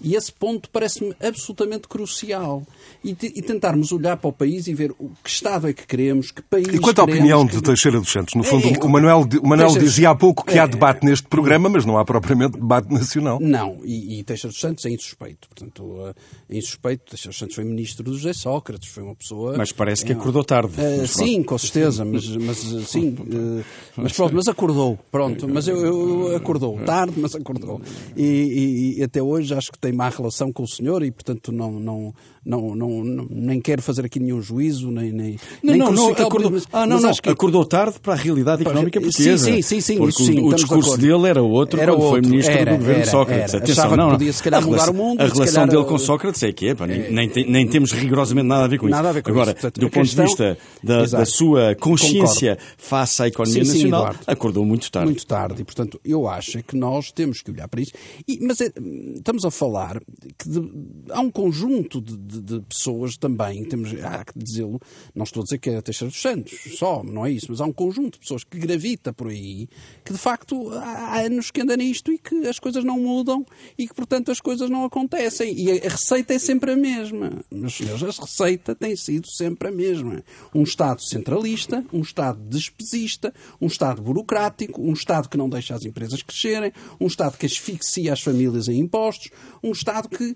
E esse ponto parece-me absolutamente crucial. E, e, tentarmos olhar para o país e ver o que Estado é que queremos, que país E quanto à opinião que... de Teixeira dos Santos, no fundo, é, é, o Manuel, o Manuel Teixeira... dizia há pouco que é, há debate neste programa, mas não há propriamente debate nacional. Não, e, e Teixeira dos Santos é insuspeito. Portanto, é insuspeito. Teixeira dos Santos foi ministro do José Sócrates, foi uma pessoa... Mas parece que acordou tarde. Uh, sim, com certeza, mas, mas sim. Uh, mas pronto, mas acordou. Pronto, mas eu, eu acordou tarde, mas acordou. E, e, e até hoje acho que tem má relação com o senhor e, portanto, não, não, não, não, não, nem quero fazer aqui nenhum juízo, nem. nem não, nem não, não, acordou, mas, ah, não, não, que... acordou tarde para a realidade económica portuguesa. Sim, sim, sim, porque sim, o, o discurso dele era outro era quando outro. foi ministro era, do governo era, Sócrates. Era. Atenção, não, podia se calhar a mudar relação, o mundo. A relação calhar, dele com Sócrates é que é, pá, nem, nem, nem, temos rigorosamente nada a ver com nada isso. A ver com Agora, isso. Portanto, do ponto questão... de vista da, da sua consciência Concordo. face à economia sim, nacional, sim, acordou muito tarde. Muito tarde. E, portanto, eu acho que nós temos que olhar para isso. E, mas é, estamos a falar que de, há um conjunto de, de, de, pessoas também, temos, há que dizê-lo, não estou a dizer que é a Teixeira dos Santos só, não é isso, mas há um conjunto de pessoas que gravita por aí, que de facto há anos que anda nisto e que as coisas não mudam e que, portanto, as coisas não acontecem. E a receita é sempre a mesma. Meus senhores, a receita tem sido sempre a mesma. Um Estado centralista, um Estado despesista, um Estado burocrático, um Estado que não deixa as empresas crescerem, um Estado que asfixia as famílias em impostos, um Estado que,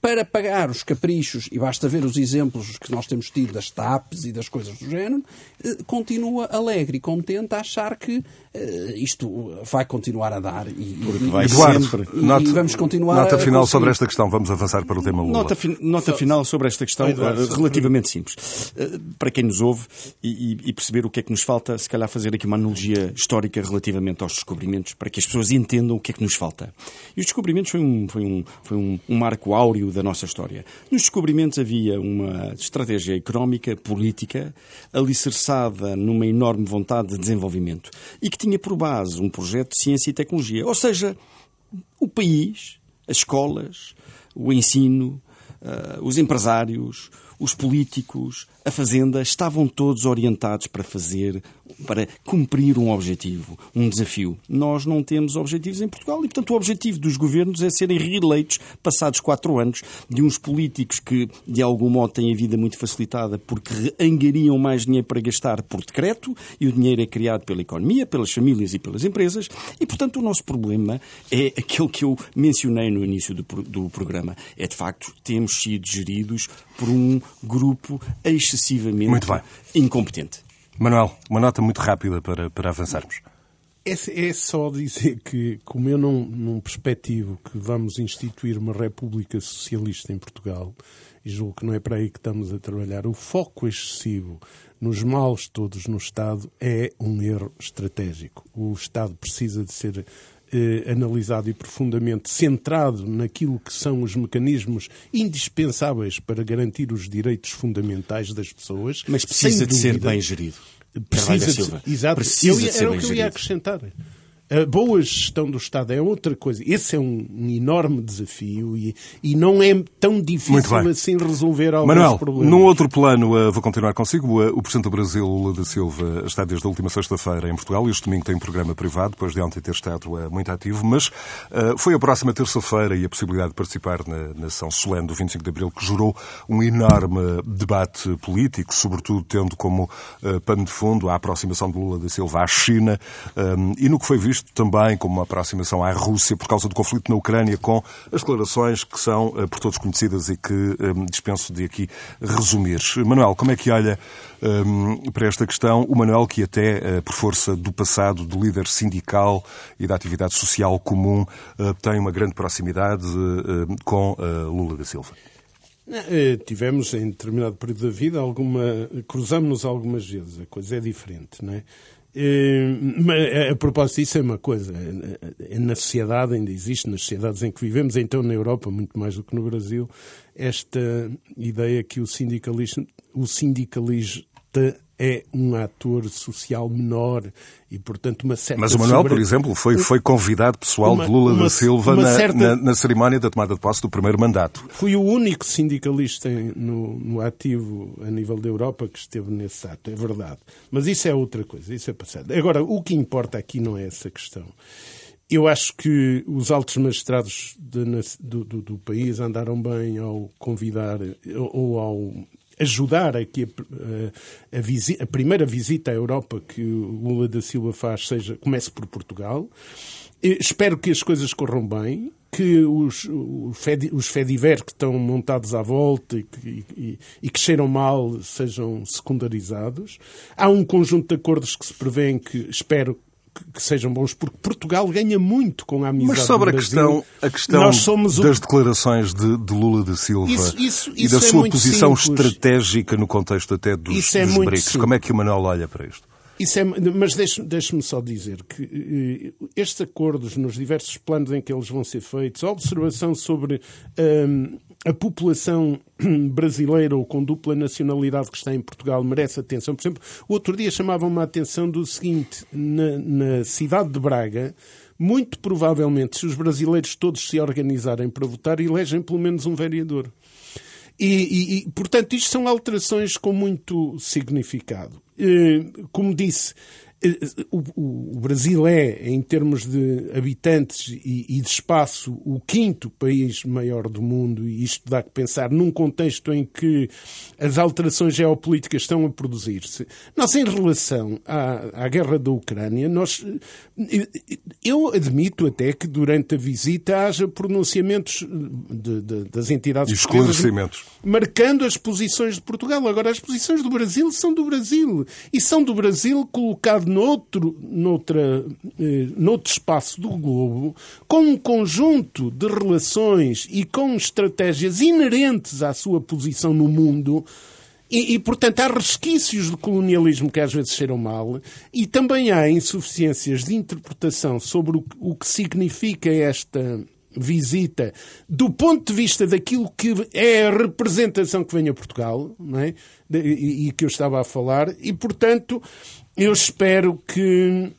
para pagar os caprichos, e basta ver os exemplos que nós temos tido das TAPs e das coisas do género, continua alegre e contente a achar que isto vai continuar a dar. E, Porque vai Eduardo, sempre. E, nota, e vamos continuar nota final conseguir... sobre esta questão. Vamos avançar para o tema Lula. Nota, fi nota final sobre esta questão Eduardo, relativamente simples. Para quem nos ouve e, e, perceber o que é que nos falta, se calhar fazer aqui uma analogia histórica relativamente aos descobrimentos, para que as pessoas entendam o que é que nos falta. E os descobrimentos foi um, foi um, foi um, um marco áureo da nossa história. Nos descobrimentos havia uma estratégia económica, política, alicerçada numa enorme vontade de desenvolvimento e que tinha por base um projeto de ciência e tecnologia. Ou seja, o país, as escolas, o ensino, uh, os empresários, os políticos, a Fazenda, estavam todos orientados para fazer, para cumprir um objetivo, um desafio. Nós não temos objetivos em Portugal e, portanto, o objetivo dos governos é serem reeleitos passados quatro anos de uns políticos que, de algum modo, têm a vida muito facilitada porque angariam mais dinheiro para gastar por decreto e o dinheiro é criado pela economia, pelas famílias e pelas empresas e, portanto, o nosso problema é aquele que eu mencionei no início do, do programa. É, de facto, temos sido geridos por um grupo excessivamente incompetente. Manuel, uma nota muito rápida para, para avançarmos. É, é, só dizer que, como eu não, não perspectivo que vamos instituir uma República Socialista em Portugal, e julgo que não é para aí que estamos a trabalhar, o foco excessivo nos males todos no Estado é um erro estratégico. O Estado precisa de ser eh, analisado e profundamente centrado naquilo que são os mecanismos indispensáveis para garantir os direitos fundamentais das pessoas. Mas precisa de ser bem gerido. Precisa de, exato. Precisa eu, de ser era bem o que eu ia acrescentar. A boa gestão do Estado é outra coisa. Esse é um, um enorme desafio e, e, não é tão difícil assim resolver alguns Manuel, problemas. num outro plano, uh, vou continuar consigo. Uh, o Presidente do Brasil, Lula da Silva, está desde a última sexta-feira em Portugal e este domingo tem um programa privado, depois de ontem ter estado uh, muito ativo, mas foi a próxima terça-feira e a possibilidade de participar na, na sessão solene do 25 de Abril que gerou um enorme debate político, sobretudo tendo como pano de fundo a aproximação de Lula da Silva à China e no que foi visto visto também como uma aproximação à Rússia por causa do conflito na Ucrânia, com as declarações que são eh, por todos conhecidas e que um, dispenso de aqui resumir. Manuel, como é que olha um, para esta questão? O Manuel, que até, por força do passado de líder sindical e da atividade social comum, tem uma grande proximidade com Lula da Silva. Tivemos em determinado período da vida alguma. cruzamos-nos algumas vezes, a coisa é diferente, não é? Eh, a propósito disso é uma coisa, eh, na sociedade ainda existe, nas sociedades em que vivemos, então na Europa muito mais do que no Brasil, esta ideia que o sindicalismo, o sindicalista é um ator social menor e, portanto, uma certa... Mas o Manuel, sobre... por exemplo, foi, foi convidado pessoal uma, de Lula uma, da Silva na, certa... na, na, cerimónia da tomada de posse do primeiro mandato. Fui o único sindicalista no, no, ativo a nível da Europa que esteve nesse ato, é verdade. Mas isso é outra coisa, isso é passado. Agora, o que importa aqui não é essa questão. Eu acho que os altos magistrados de, do, do, do, país andaram bem ao convidar ou ao ajudar a que a, a, a, primeira visita à Europa que o Lula da Silva faz seja comece por Portugal. Espero que as coisas corram bem, que os, os Fediver que estão montados à volta e que, e, e que cheiram mal sejam secundarizados. Há um conjunto de acordos que se prevêem que espero que sejam bons, porque Portugal ganha muito com a amizade Mas sobre a questão, a questão das declarações de, de, Lula da Silva isso, isso, e da sua é posição simples. estratégica no contexto até dos, é dos BRICS, como é que o Manuel olha para isto? Isso é, mas deixe-me deixe só dizer que uh, estes acordos, nos diversos planos em que eles vão ser feitos, a observação sobre uh, a população brasileira ou com dupla nacionalidade que está em Portugal merece atenção. Por exemplo, o outro dia chamavam-me a atenção do seguinte: na, na cidade de Braga, muito provavelmente, se os brasileiros todos se organizarem para votar, elegem pelo menos um vereador. E, e, e, portanto, isto são alterações com muito significado. Eh, como disse, o, Brasil é, em termos de habitantes e, de espaço, o quinto país maior do mundo, e isto dá que pensar num contexto em que as alterações geopolíticas estão a produzir-se. Nós, em relação à, à guerra da Ucrânia, nós, eu admito até que durante a visita haja pronunciamentos de, de, das entidades esclarecimentos marcando as posições de Portugal. Agora, as posições do Brasil são do Brasil e são do Brasil colocado noutro, noutra, eh, noutro espaço do globo, com um conjunto de relações e com estratégias inerentes à sua posição no mundo. E, e, portanto, há resquícios de colonialismo que às vezes cheiram mal e também há insuficiências de interpretação sobre o, o que significa esta visita do ponto de vista daquilo que é a representação que vem a Portugal não é? e, e que eu estava a falar, e portanto eu espero que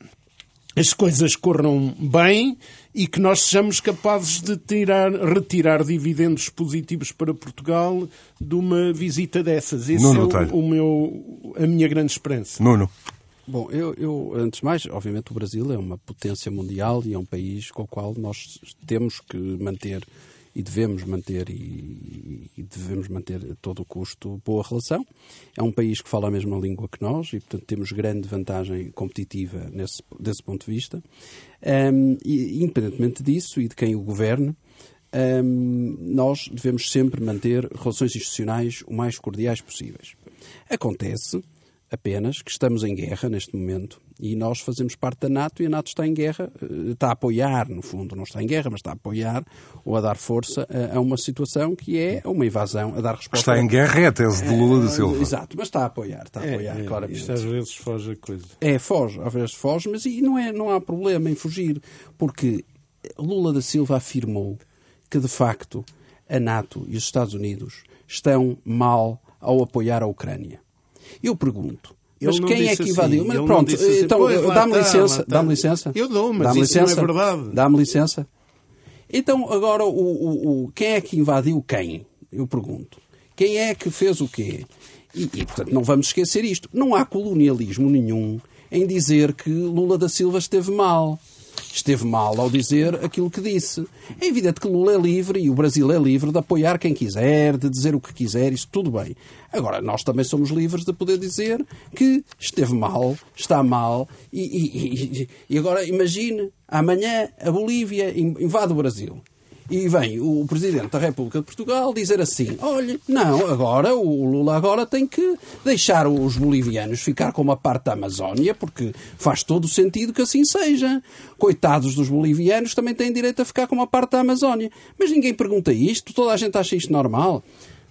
as coisas corram bem e que nós sejamos capazes de tirar, retirar dividendos positivos para Portugal de uma visita dessas. Nuno, é o, o, meu, a minha grande esperança. Nuno. Bom, eu, eu, antes de mais, obviamente o Brasil é uma potência mundial e é um país com o qual nós temos que manter e devemos manter e, e, devemos manter a todo custo boa relação. É um país que fala a mesma língua que nós e, portanto, temos grande vantagem competitiva nesse, desse ponto de vista. Um, e, independentemente disso e de quem o governe, um, nós devemos sempre manter relações institucionais o mais cordiais possíveis. Acontece apenas que estamos em guerra neste momento e nós fazemos parte da NATO e a NATO está em guerra, eh, está a apoiar, no fundo, não está em guerra, mas está a apoiar ou a dar força a, uma situação que é uma invasão, a dar resposta. Está em guerra é a tese de Lula da Silva. Exato, mas está a apoiar, está a é, apoiar, é, claramente. Isto às vezes foge a coisa. É, foge, às vezes foge, mas e não, é, não há problema em fugir, porque Lula da Silva afirmou que, de facto, a NATO e os Estados Unidos estão mal ao apoiar a Ucrânia. Eu pergunto, mas quem é que invadiu? Assim, mas pronto, assim, então dá-me licença, dá-me licença. Eu dou, mas dá isso licença, não é verdade. Dá-me licença. Então, agora, o, o, o, quem é que invadiu quem? Eu pergunto. Quem é que fez o quê? E, e, portanto, não vamos esquecer isto. Não há colonialismo nenhum em dizer que Lula da Silva esteve mal esteve mal ao dizer aquilo que disse. É evidente que Lula é livre e o Brasil é livre de apoiar quem quiser, de dizer o que quiser, isso tudo bem. Agora, nós também somos livres de poder dizer que esteve mal, está mal, e, e, e, agora imagine, amanhã a Bolívia invade o Brasil e vem o Presidente da República de Portugal dizer assim: olha, não, agora o Lula agora tem que deixar os bolivianos ficar com uma parte da Amazónia, porque faz todo o sentido que assim seja. Coitados dos bolivianos também têm direito a ficar com uma parte da Amazónia. Mas ninguém pergunta isto, toda a gente acha isto normal.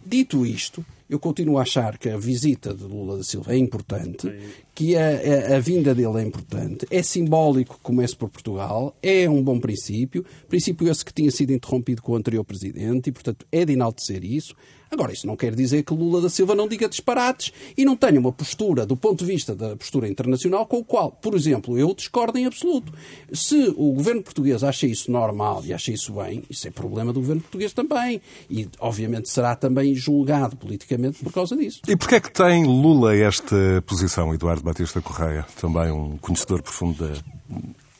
Dito isto, eu continuo a achar que a visita de Lula da Silva é importante, que a, a, a, vinda dele é importante, é simbólico que comece por Portugal, é um bom princípio, princípio esse que tinha sido interrompido com o anterior presidente, e portanto é de enaltecer isso. Agora, isso não quer dizer que Lula da Silva não diga disparates e não tenha uma postura, do ponto de vista da postura internacional, com o qual, por exemplo, eu discordo em absoluto. Se o governo português acha isso normal e acha isso bem, isso é problema do governo português também. E, obviamente, será também julgado politicamente por causa disso. E porquê é que tem Lula esta posição, Eduardo Batista Correia, também um conhecedor profundo da,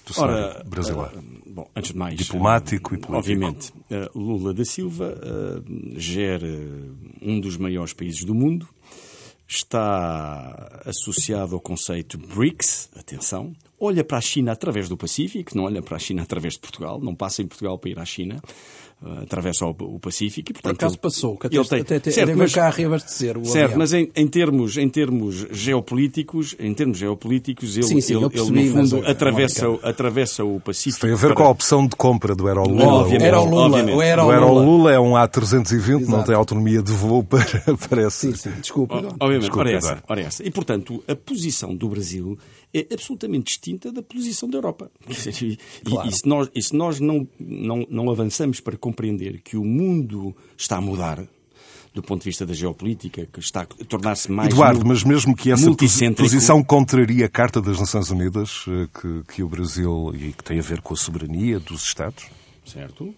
do cenário brasileiro? Uh, bom, antes de mais, diplomático uh, e político. Obviamente, uh, Lula da Silva gera um dos maiores países do mundo, está associado ao conceito BRICS, atenção, olha para a China através do Pacífico, não olha para a China através de Portugal, não passa em Portugal para ir à China. Atravessa o, Pacífico. E, portanto, Por acaso passou, que até, tem, até, certo, mas, cá a reabastecer o Certo, avião. mas em, em, termos, em termos geopolíticos, em termos geopolíticos, ele, sim, sim, ele, percebi, ele, no fundo, atravessa, o, atravessa o Pacífico. Isso tem a ver para... com a opção de compra do Aerolula. Obviamente, Aerolula, obviamente. O Aerolula é um A320, Exato. não tem autonomia de voo para, para sim, sim, desculpa. Obviamente, desculpa, ora, essa, ora essa. E, portanto, a posição do Brasil é absolutamente distinta da posição da Europa. E, claro. e, se nós, e se nós não, não, não avançamos para compreender que o mundo está a mudar, do ponto de vista da geopolítica, que está a tornar-se mais. Eduardo, mas mesmo que essa posição contraria a Carta das Nações Unidas, eh, que, que o Brasil. e que tem a ver com a soberania dos Estados? Certo.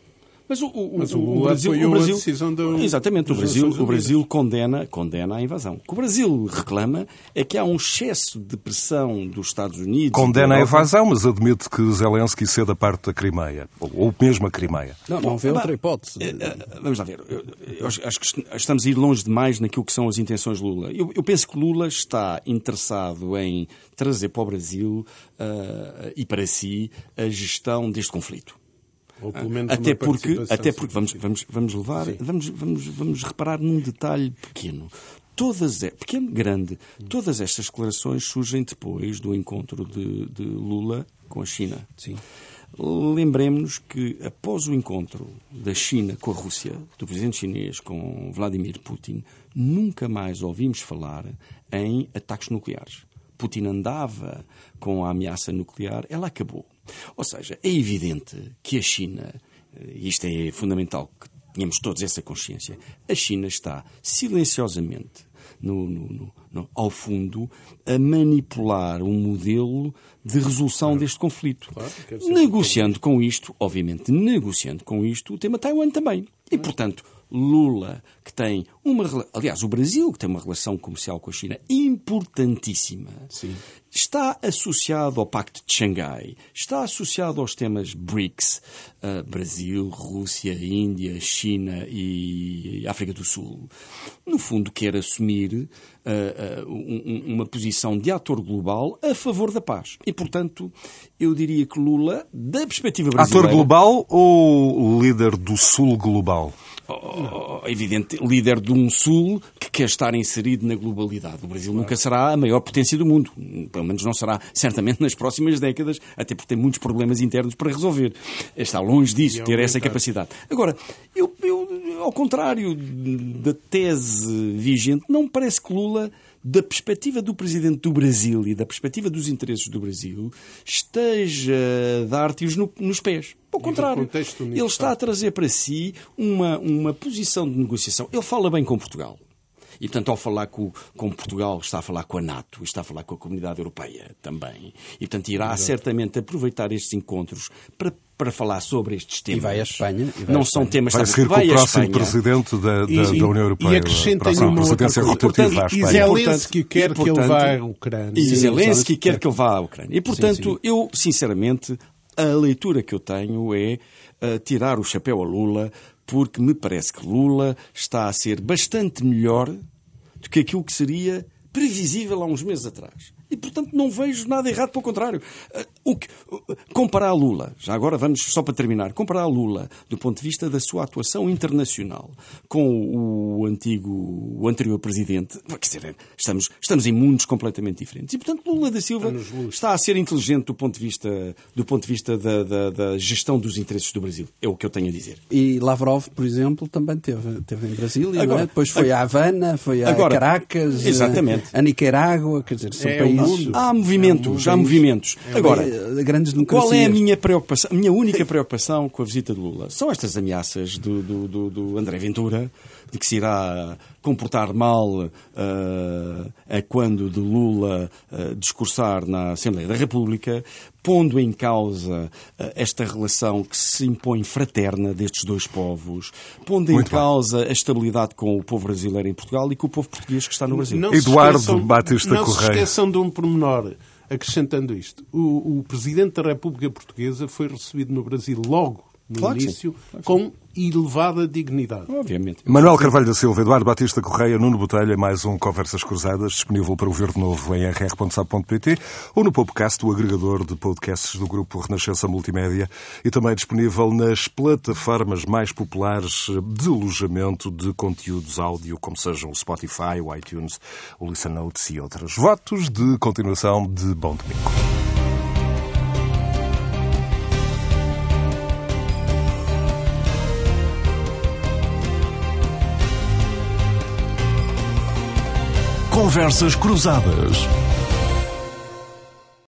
Mas o, o, Mas o, o Brasil, o Brasil a decisão do, exatamente, o Brasil, o Brasil condena, condena a invasão. O que o Brasil reclama é que há um excesso de pressão dos Estados Unidos. Condena a invasão, mas admite que Zelensky ceda parte da Crimeia, ou, ou mesmo a Crimeia. Não, não vê outra hipótese. Eh, eh, vamos lá ver. Eu, eu acho que estamos a ir longe demais naquilo que são as intenções de Lula. Eu, eu penso que Lula está interessado em trazer para o Brasil uh, e para si a gestão deste conflito. Ou pelo menos até porque, até porque vamos, vamos, vamos levar, vamos, vamos, vamos reparar num detalhe pequeno. Todas, pequeno, grande, todas estas declarações surgem depois do encontro de, de Lula com a China. Sim. Lembremos-nos que após o encontro da China com a Rússia, do presidente chinês com Vladimir Putin, nunca mais ouvimos falar em ataques nucleares. Putin andava com a ameaça nuclear, ela acabou. Ou seja, é evidente que a China, e isto é fundamental que tenhamos todos essa consciência, a China está silenciosamente no, no, no, ao fundo, a manipular um modelo de resolução claro. deste conflito. Claro, negociando com isto, obviamente, negociando com isto, o tema Taiwan também. E, portanto, Lula, que tem uma. Aliás, o Brasil, que tem uma relação comercial com a China importantíssima, Sim. Está associado ao Pacto de Xangai, está associado aos temas BRICS uh, Brasil, Rússia, Índia, China e África do Sul. No fundo, quer assumir uh, uh, um, uma posição de ator global a favor da paz. E, portanto, eu diria que Lula, da perspectiva brasileira. Ator global ou líder do Sul global? evidente, líder de um Sul que quer estar inserido na globalidade. O Brasil nunca será a maior potência do mundo. Pelo menos não será, certamente, nas próximas décadas, até porque tem muitos problemas internos para resolver. Está longe disso, ter essa capacidade. Agora, eu, eu, ao contrário da tese vigente, não me parece que Lula da perspectiva do presidente do Brasil e da perspectiva dos interesses do Brasil, esteja a dar tiros no, nos pés. Ao contrário, ele está a trazer para si uma, uma posição de negociação. Ele fala bem com Portugal. E, portanto, ao falar com, com, Portugal, está a falar com a NATO, está a falar com a Comunidade Europeia também. E, portanto, irá Exato. certamente aproveitar estes encontros para para falar sobre estes temas. E vai à Espanha. Vai não são temas... Vai ser vai com o próximo presidente da, da, e, da União Europeia. E acrescentem uma presidência rotativa à Espanha. E Zelensky quer que ele vá à Ucrânia. E Zelensky quer que ele vá à Ucrânia. E, portanto, sim, sim. eu, sinceramente, a leitura que eu tenho é uh, tirar o chapéu a Lula, porque me parece que Lula está a ser bastante melhor do que aquilo que seria previsível há uns meses atrás. E, portanto, não vejo nada errado, pelo contrário. Uh, o que, comparar Lula, já agora vamos só para terminar, comparar Lula do ponto de vista da sua atuação internacional com o antigo, o anterior presidente, quer dizer, estamos, estamos em mundos completamente diferentes. E, portanto, Lula da Silva está a ser inteligente do ponto de vista, do ponto de vista da, da, da, gestão dos interesses do Brasil. É o que eu tenho a dizer. E Lavrov, por exemplo, também teve, teve em Brasília, agora, é? depois foi a, a Havana, foi a agora, Caracas, exatamente. a, a Nicarágua, quer dizer, são é países Há movimentos, é há movimentos. É Agora, grandes qual é a minha preocupação, a minha única preocupação com a visita de Lula? São estas ameaças do, do, do, do André Ventura, de que se irá comportar mal uh, a quando de Lula uh, discursar na Assembleia da República, pondo em causa uh, esta relação que se impõe fraterna destes dois povos, pondo Muito em causa a estabilidade com o povo brasileiro em Portugal e com o povo português que está no Brasil. Não Eduardo esqueçam, Batista não Correia. Não se esqueçam de um pormenor acrescentando isto. O, o Presidente da República Portuguesa foi recebido no Brasil logo no Claro início, claro com elevada dignidade. Obviamente. Manuel Carvalho da Silva, Eduardo Batista Correia, Nuno Botelha, mais um Conversas Cruzadas, disponível para ouvir de novo em rr.sab.pt ou no podcast, o agregador de podcasts do grupo Renascença Multimédia e também disponível nas plataformas mais populares de alojamento de conteúdos áudio, como sejam o Spotify, o iTunes, o Listen Notes e outras. Votos de continuação de bom domingo. Conversas Cruzadas.